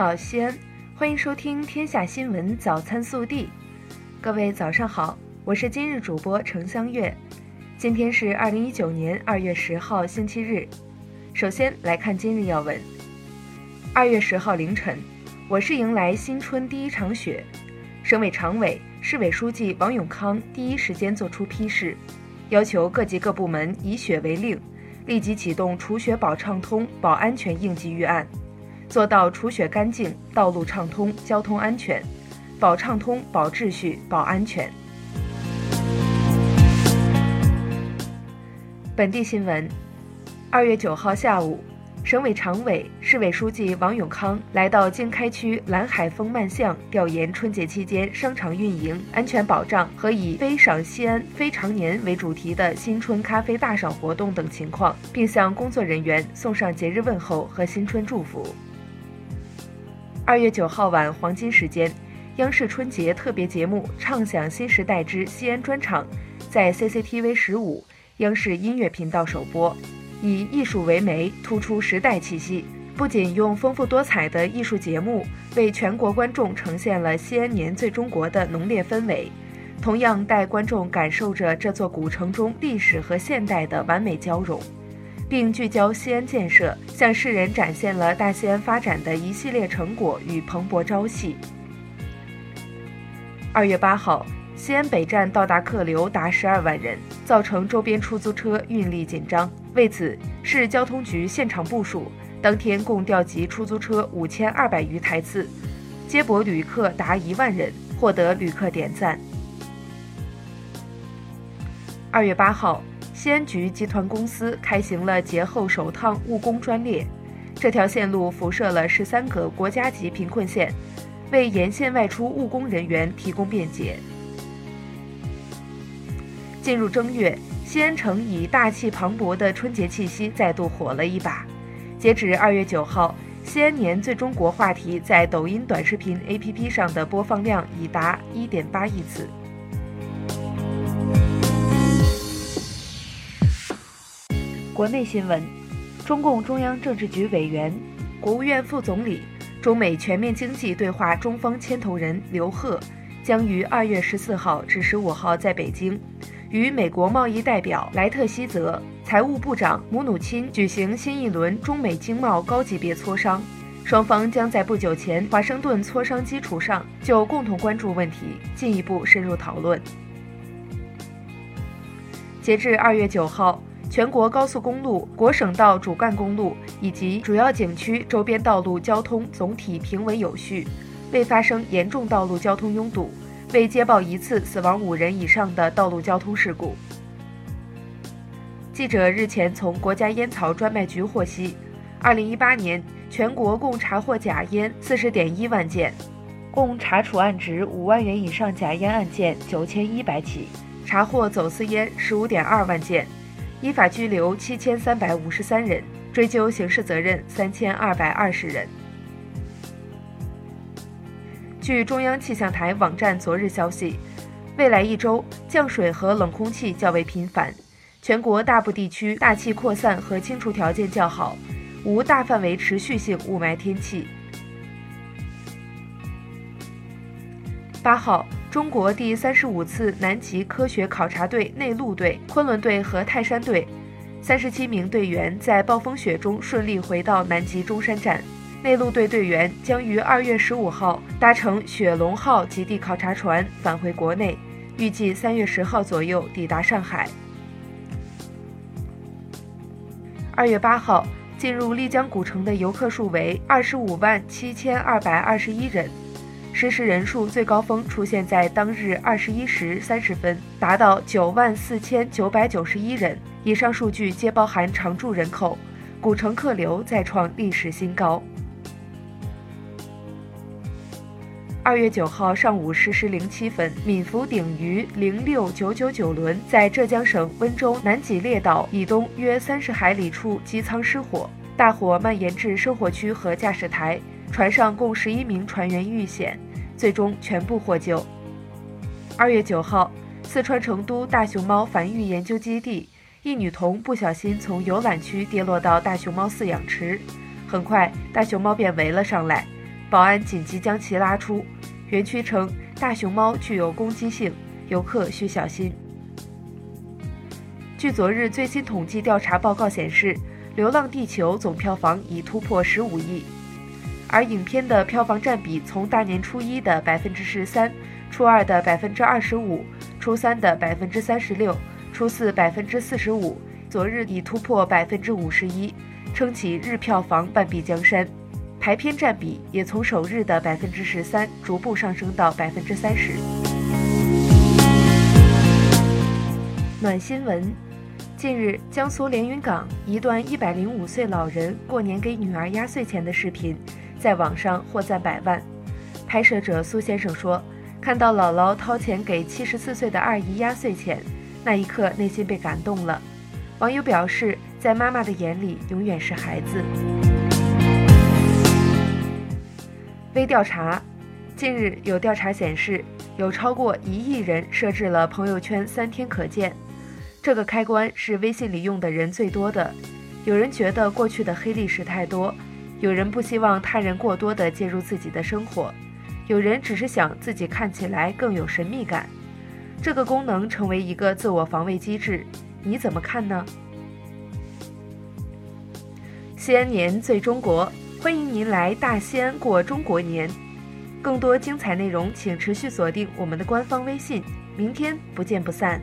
好，西安，欢迎收听《天下新闻早餐速递》。各位早上好，我是今日主播程香月。今天是二零一九年二月十号，星期日。首先来看今日要闻。二月十号凌晨，我市迎来新春第一场雪。省委常委、市委书记王永康第一时间作出批示，要求各级各部门以雪为令，立即启动除雪保畅通、保安全应急预案。做到除雪干净、道路畅通、交通安全，保畅通、保秩序、保安全。本地新闻：二月九号下午，省委常委、市委书记王永康来到经开区蓝海丰漫巷调研春节期间商场运营、安全保障和以“非赏西安非常年”为主题的新春咖啡大赏活动等情况，并向工作人员送上节日问候和新春祝福。二月九号晚黄金时间，央视春节特别节目《畅享新时代之西安专场》在 CCTV 十五央视音乐频道首播，以艺术为媒，突出时代气息。不仅用丰富多彩的艺术节目为全国观众呈现了西安年最中国的浓烈氛围，同样带观众感受着这座古城中历史和现代的完美交融。并聚焦西安建设，向世人展现了大西安发展的一系列成果与蓬勃朝气。二月八号，西安北站到达客流达十二万人，造成周边出租车运力紧张。为此，市交通局现场部署，当天共调集出租车五千二百余台次，接驳旅客达一万人，获得旅客点赞。二月八号。西安局集团公司开行了节后首趟务工专列，这条线路辐射了十三个国家级贫困县，为沿线外出务工人员提供便捷。进入正月，西安城以大气磅礴的春节气息再度火了一把。截止二月九号，西安年最中国话题在抖音短视频 APP 上的播放量已达一点八亿次。国内新闻：中共中央政治局委员、国务院副总理、中美全面经济对话中方牵头人刘鹤将于二月十四号至十五号在北京与美国贸易代表莱特希泽、财务部长姆努钦举行新一轮中美经贸高级别磋商。双方将在不久前华盛顿磋商基础上，就共同关注问题进一步深入讨论。截至二月九号。全国高速公路、国省道主干公路以及主要景区周边道路交通总体平稳有序，未发生严重道路交通拥堵，未接报一次死亡五人以上的道路交通事故。记者日前从国家烟草专卖局获悉，二零一八年全国共查获假烟四十点一万件，共查处案值五万元以上假烟案件九千一百起，查获走私烟十五点二万件。依法拘留七千三百五十三人，追究刑事责任三千二百二十人。据中央气象台网站昨日消息，未来一周降水和冷空气较为频繁，全国大部地区大气扩散和清除条件较好，无大范围持续性雾霾天气。八号。中国第三十五次南极科学考察队内陆队、昆仑队和泰山队，三十七名队员在暴风雪中顺利回到南极中山站。内陆队队员将于二月十五号搭乘雪龙号极地考察船返回国内，预计三月十号左右抵达上海。二月八号进入丽江古城的游客数为二十五万七千二百二十一人。实时人数最高峰出现在当日二十一时三十分，达到九万四千九百九十一人。以上数据皆包含常住人口，古城客流再创历史新高。二月九号上午十时零七分，闽福鼎渝零六九九九轮在浙江省温州南脊列岛以东约三十海里处机舱失火，大火蔓延至生活区和驾驶台。船上共十一名船员遇险，最终全部获救。二月九号，四川成都大熊猫繁育研究基地，一女童不小心从游览区跌落到大熊猫饲养池，很快大熊猫便围了上来，保安紧急将其拉出。园区称，大熊猫具有攻击性，游客需小心。据昨日最新统计调查报告显示，《流浪地球》总票房已突破十五亿，而影片的票房占比从大年初一的百分之十三、初二的百分之二十五、初三的百分之三十六、初四百分之四十五，昨日已突破百分之五十一，撑起日票房半壁江山。排片占比也从首日的百分之十三逐步上升到百分之三十。暖新闻。近日，江苏连云港一段一百零五岁老人过年给女儿压岁钱的视频，在网上获赞百万。拍摄者苏先生说：“看到姥姥掏钱给七十四岁的二姨压岁钱，那一刻内心被感动了。”网友表示，在妈妈的眼里，永远是孩子。微调查：近日有调查显示，有超过一亿人设置了朋友圈三天可见。这个开关是微信里用的人最多的。有人觉得过去的黑历史太多，有人不希望他人过多的介入自己的生活，有人只是想自己看起来更有神秘感。这个功能成为一个自我防卫机制，你怎么看呢？西安年最中国，欢迎您来大西安过中国年。更多精彩内容，请持续锁定我们的官方微信。明天不见不散。